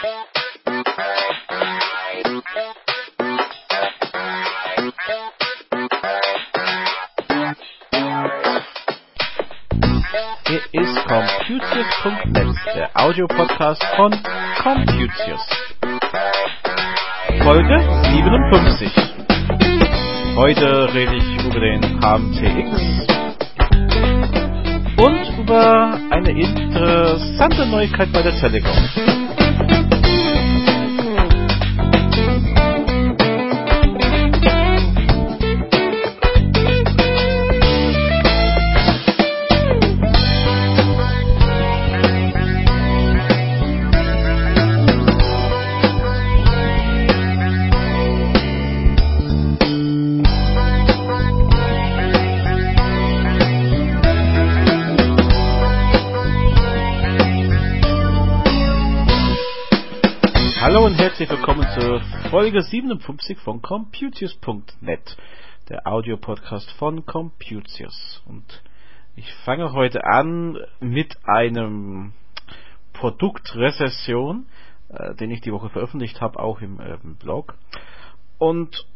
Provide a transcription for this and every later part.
Hier ist Computius.net, der Audiopodcast von Computius. Folge 57. Heute rede ich über den HMTX und über eine interessante Neuigkeit bei der Telekom. Herzlich willkommen zur Folge 57 von Computius.net, der Audiopodcast von Computius. Und ich fange heute an mit einem Produktrezession, äh, den ich die Woche veröffentlicht habe, auch im, äh, im Blog. Und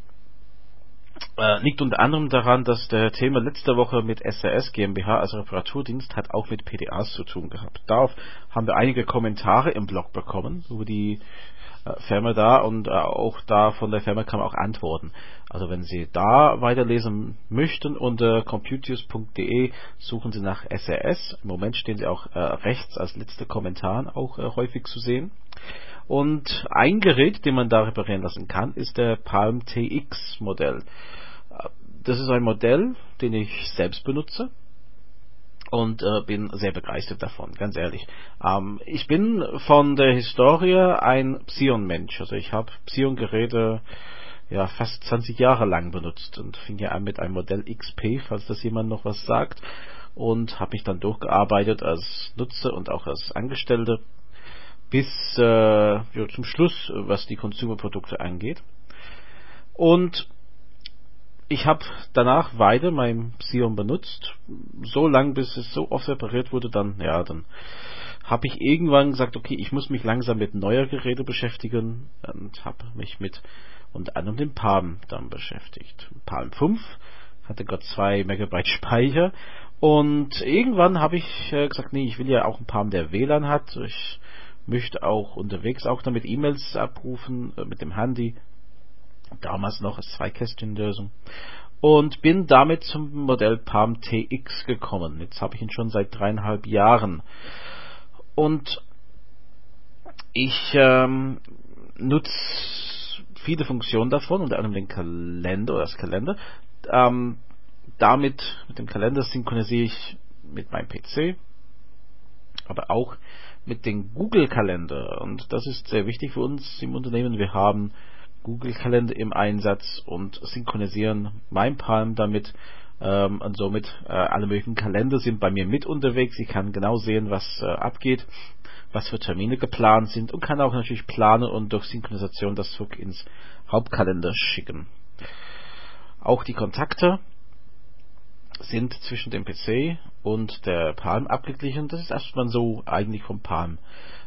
äh, liegt unter anderem daran, dass der Thema letzte Woche mit SRS GmbH, also Reparaturdienst, hat auch mit PDAs zu tun gehabt. Darauf haben wir einige Kommentare im Blog bekommen, über die Firma da und äh, auch da von der Firma kann man auch antworten. Also wenn Sie da weiterlesen möchten unter computius.de suchen Sie nach SRS. Im Moment stehen Sie auch äh, rechts als letzter Kommentar auch äh, häufig zu sehen. Und ein Gerät, den man da reparieren lassen kann, ist der Palm TX Modell. Äh, das ist ein Modell, den ich selbst benutze und äh, bin sehr begeistert davon, ganz ehrlich. Ähm, ich bin von der Historie ein Psion-Mensch. Also ich habe Psion-Geräte ja fast 20 Jahre lang benutzt und fing ja an mit einem Modell XP, falls das jemand noch was sagt, und habe mich dann durchgearbeitet als Nutzer und auch als Angestellte bis äh, ja, zum Schluss, was die Consumer-Produkte angeht. Und ich habe danach weiter mein Psion benutzt, so lange bis es so oft repariert wurde, dann, ja, dann habe ich irgendwann gesagt, okay, ich muss mich langsam mit neuer Geräte beschäftigen und habe mich mit unter anderem dem Palm dann beschäftigt. Palm 5 hatte Gott 2 Megabyte Speicher und irgendwann habe ich äh, gesagt, nee, ich will ja auch ein Palm, der WLAN hat. Ich möchte auch unterwegs auch damit E-Mails abrufen äh, mit dem Handy damals noch als Zwei-Kästchen-Lösung. Und bin damit zum Modell Palm TX gekommen. Jetzt habe ich ihn schon seit dreieinhalb Jahren. Und ich ähm, nutze viele Funktionen davon, unter anderem den Kalender oder das Kalender. Ähm, damit, mit dem Kalender synchronisiere ich mit meinem PC, aber auch mit dem Google Kalender. Und das ist sehr wichtig für uns im Unternehmen. Wir haben Google Kalender im Einsatz und synchronisieren mein Palm damit ähm, und somit äh, alle möglichen Kalender sind bei mir mit unterwegs. Ich kann genau sehen, was äh, abgeht, was für Termine geplant sind und kann auch natürlich planen und durch Synchronisation das zurück ins Hauptkalender schicken. Auch die Kontakte sind zwischen dem PC und der Palm abgeglichen. Das ist das, was man so eigentlich vom Palm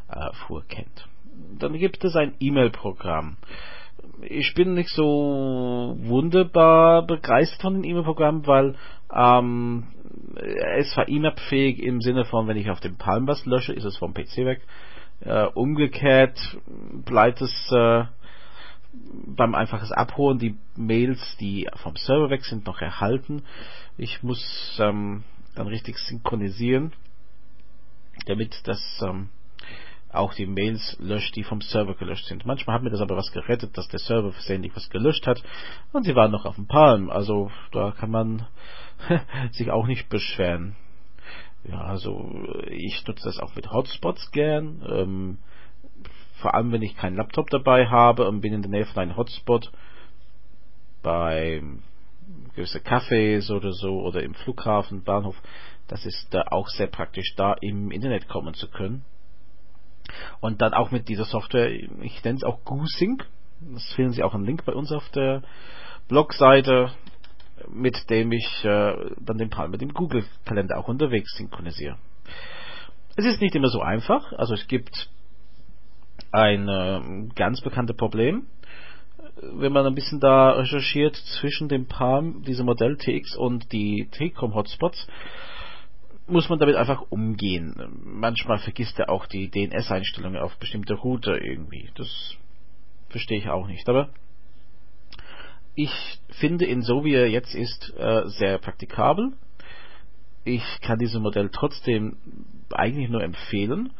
äh, vorkennt. Dann gibt es ein E-Mail-Programm ich bin nicht so wunderbar begeistert von dem E-Mail-Programm, weil ähm, es war IMAP-fähig im Sinne von, wenn ich auf dem Palm was lösche, ist es vom PC weg. Äh, umgekehrt bleibt es äh, beim einfaches Abholen die Mails, die vom Server weg sind, noch erhalten. Ich muss ähm, dann richtig synchronisieren, damit das ähm, auch die Mails löscht, die vom Server gelöscht sind. Manchmal hat mir das aber was gerettet, dass der Server versehentlich was gelöscht hat und sie waren noch auf dem Palm. Also da kann man sich auch nicht beschweren. Ja, also ich nutze das auch mit Hotspots gern. Ähm, vor allem wenn ich keinen Laptop dabei habe und bin in der Nähe von einem Hotspot bei gewisse Cafés oder so oder im Flughafen, Bahnhof, das ist da auch sehr praktisch, da im Internet kommen zu können. Und dann auch mit dieser Software, ich nenne es auch GooSync, das finden Sie auch einen Link bei uns auf der Blogseite, mit dem ich äh, dann den Palm mit dem Google-Kalender auch unterwegs synchronisiere. Es ist nicht immer so einfach, also es gibt ein äh, ganz bekanntes Problem. Wenn man ein bisschen da recherchiert zwischen dem Palm, diesem Modell TX und die Telekom Hotspots, muss man damit einfach umgehen. Manchmal vergisst er auch die DNS-Einstellungen auf bestimmte Router irgendwie. Das verstehe ich auch nicht. Aber ich finde ihn so wie er jetzt ist äh, sehr praktikabel. Ich kann dieses Modell trotzdem eigentlich nur empfehlen.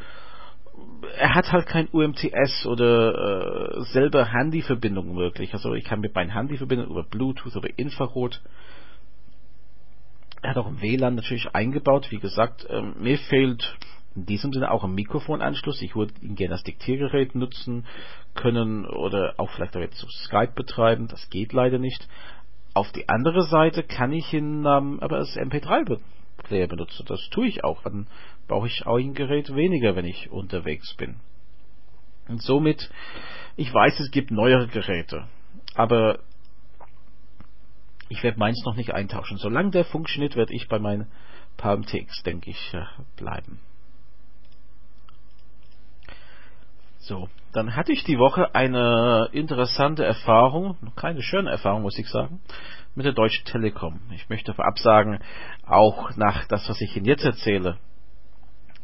Er hat halt kein UMTS oder äh, selber Handyverbindung möglich. Also ich kann mit meinem Handy verbinden über Bluetooth oder Infrarot. Er hat auch ein WLAN natürlich eingebaut. Wie gesagt, ähm, mir fehlt in diesem Sinne auch ein Mikrofonanschluss. Ich würde ihn gerne als Diktiergerät nutzen können oder auch vielleicht damit so Skype betreiben. Das geht leider nicht. Auf die andere Seite kann ich ihn ähm, aber als MP3-Player benutzen. Das tue ich auch. Dann brauche ich auch ein Gerät weniger, wenn ich unterwegs bin. Und somit, ich weiß, es gibt neuere Geräte, aber ich werde meins noch nicht eintauschen. Solange der funktioniert, werde ich bei meinem Palm TX, denke ich, äh, bleiben. So, dann hatte ich die Woche eine interessante Erfahrung, keine schöne Erfahrung, muss ich sagen, mit der Deutschen Telekom. Ich möchte vorab sagen, auch nach das, was ich Ihnen jetzt erzähle,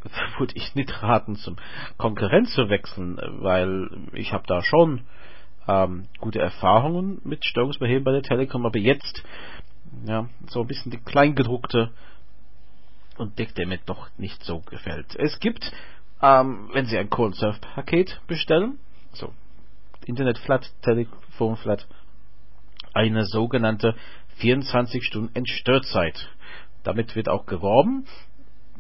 würde ich nicht raten, zum Konkurrenz zu wechseln, weil ich habe da schon ähm, gute Erfahrungen mit Störungsbeheben bei der Telekom, aber jetzt ja, so ein bisschen die Kleingedruckte und Deck, der mir doch nicht so gefällt. Es gibt, ähm, wenn Sie ein Call Surf Paket bestellen, so Internet Flat, Telefon Flat, eine sogenannte 24 Stunden Entstörzeit. Damit wird auch geworben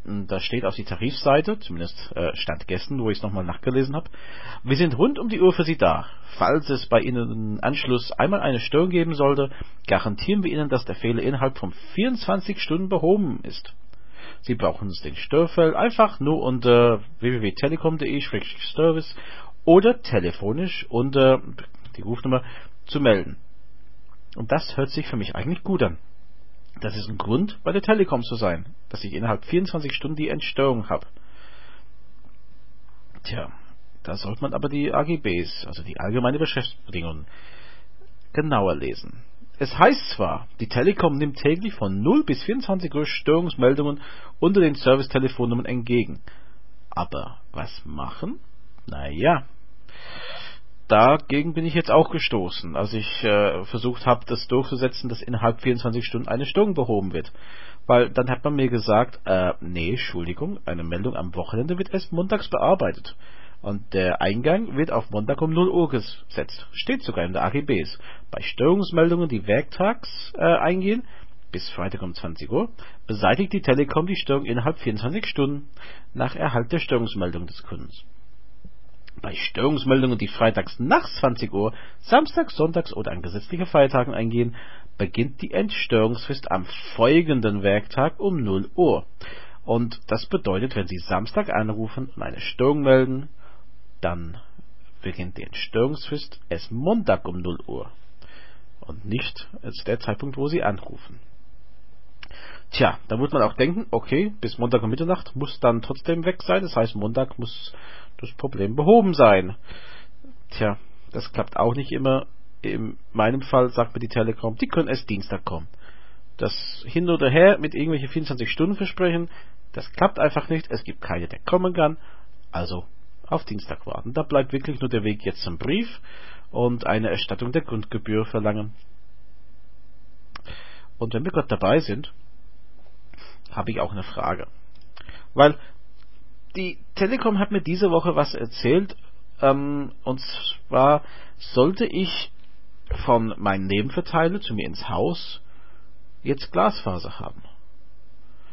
das steht auf die Tarifseite, zumindest äh, stand gestern, wo ich es nochmal nachgelesen habe. Wir sind rund um die Uhr für Sie da. Falls es bei Ihnen im Anschluss einmal eine Störung geben sollte, garantieren wir Ihnen, dass der Fehler innerhalb von 24 Stunden behoben ist. Sie brauchen den Störfall einfach nur unter www.telekom.de-service oder telefonisch unter die Rufnummer zu melden. Und das hört sich für mich eigentlich gut an. Das ist ein Grund, bei der Telekom zu sein, dass ich innerhalb 24 Stunden die Entstörung habe. Tja, da sollte man aber die AGBs, also die allgemeine Beschäftigungsbedingungen, genauer lesen. Es heißt zwar, die Telekom nimmt täglich von 0 bis 24 Uhr Störungsmeldungen unter den Service-Telefonnummern entgegen. Aber was machen? Naja, dagegen bin ich jetzt auch gestoßen, als ich äh, versucht habe, das durchzusetzen, dass innerhalb 24 Stunden eine Störung behoben wird. Weil dann hat man mir gesagt, äh, nee, Entschuldigung, eine Meldung am Wochenende wird erst montags bearbeitet. Und der Eingang wird auf Montag um 0 Uhr gesetzt. Steht sogar in der AGBs. Bei Störungsmeldungen, die werktags äh, eingehen, bis Freitag um 20 Uhr, beseitigt die Telekom die Störung innerhalb 24 Stunden nach Erhalt der Störungsmeldung des Kundens. Bei Störungsmeldungen, die freitags nach 20 Uhr, samstags, sonntags oder an gesetzliche Feiertagen eingehen, beginnt die Entstörungsfrist am folgenden Werktag um 0 Uhr. Und das bedeutet, wenn Sie Samstag anrufen und eine Störung melden, dann beginnt die Entstörungsfrist erst Montag um 0 Uhr. Und nicht als der Zeitpunkt, wo Sie anrufen. Tja, da wird man auch denken, okay, bis Montag um Mitternacht muss dann trotzdem weg sein. Das heißt, Montag muss das Problem behoben sein. Tja, das klappt auch nicht immer. In meinem Fall sagt mir die Telekom, die können erst Dienstag kommen. Das hin oder her mit irgendwelchen 24 Stunden versprechen, das klappt einfach nicht. Es gibt keine, der kommen kann. Also auf Dienstag warten. Da bleibt wirklich nur der Weg jetzt zum Brief und eine Erstattung der Grundgebühr verlangen. Und wenn wir gerade dabei sind, habe ich auch eine Frage. Weil die Telekom hat mir diese Woche was erzählt, ähm, und zwar sollte ich von meinem Nebenverteiler zu mir ins Haus jetzt Glasfaser haben.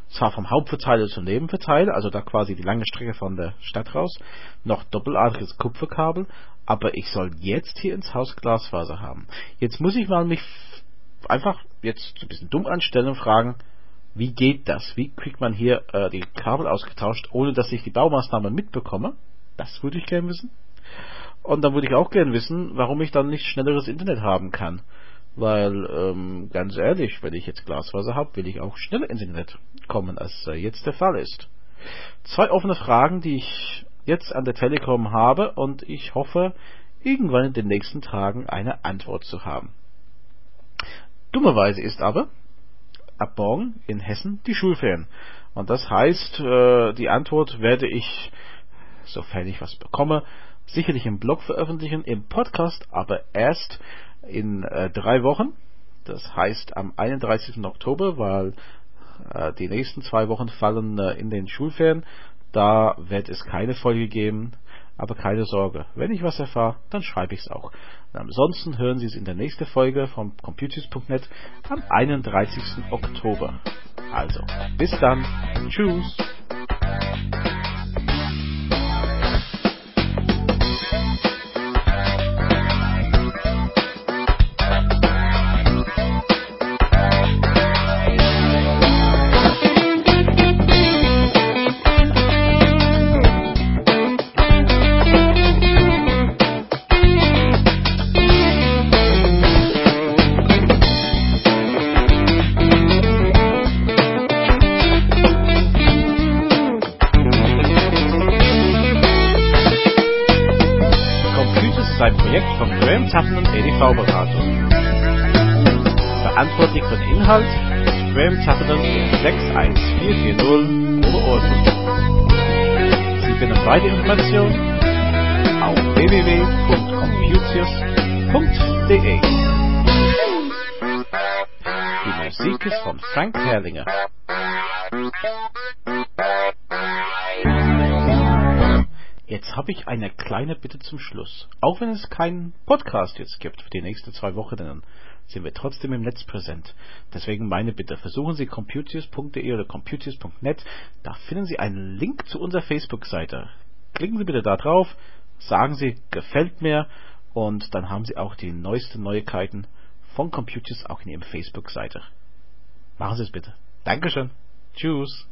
Zwar vom Hauptverteiler zum Nebenverteiler, also da quasi die lange Strecke von der Stadt raus, noch doppeladriges Kupferkabel, aber ich soll jetzt hier ins Haus Glasfaser haben. Jetzt muss ich mal mich einfach jetzt ein bisschen dumm anstellen und fragen, wie geht das? Wie kriegt man hier äh, die Kabel ausgetauscht, ohne dass ich die Baumaßnahme mitbekomme? Das würde ich gerne wissen. Und dann würde ich auch gerne wissen, warum ich dann nicht schnelleres Internet haben kann. Weil, ähm, ganz ehrlich, wenn ich jetzt Glasfaser habe, will ich auch schneller ins Internet kommen, als äh, jetzt der Fall ist. Zwei offene Fragen, die ich jetzt an der Telekom habe und ich hoffe, irgendwann in den nächsten Tagen eine Antwort zu haben. Dummerweise ist aber ab morgen in Hessen die Schulferien. Und das heißt, äh, die Antwort werde ich, sofern ich was bekomme, sicherlich im Blog veröffentlichen, im Podcast aber erst in äh, drei Wochen. Das heißt am 31. Oktober, weil äh, die nächsten zwei Wochen fallen in den Schulferien. Da wird es keine Folge geben. Aber keine Sorge, wenn ich was erfahre, dann schreibe ich es auch. Und ansonsten hören Sie es in der nächsten Folge von Computers.net am 31. Oktober. Also, bis dann. Tschüss. TV-Beratung. Verantwortlich für den Inhalt Graham Sutherland 61440 Oberordnung. Sie finden weitere Informationen auf www.computius.de. Die Musik ist von Frank Herrlinger. Jetzt habe ich eine kleine Bitte zum Schluss. Auch wenn es keinen Podcast jetzt gibt für die nächsten zwei Wochen, dann sind wir trotzdem im Netz präsent. Deswegen meine Bitte, versuchen Sie computius.de oder computius.net. Da finden Sie einen Link zu unserer Facebook-Seite. Klicken Sie bitte da drauf, sagen Sie, gefällt mir und dann haben Sie auch die neuesten Neuigkeiten von Computius auch in Ihrem Facebook-Seite. Machen Sie es bitte. Dankeschön. Tschüss.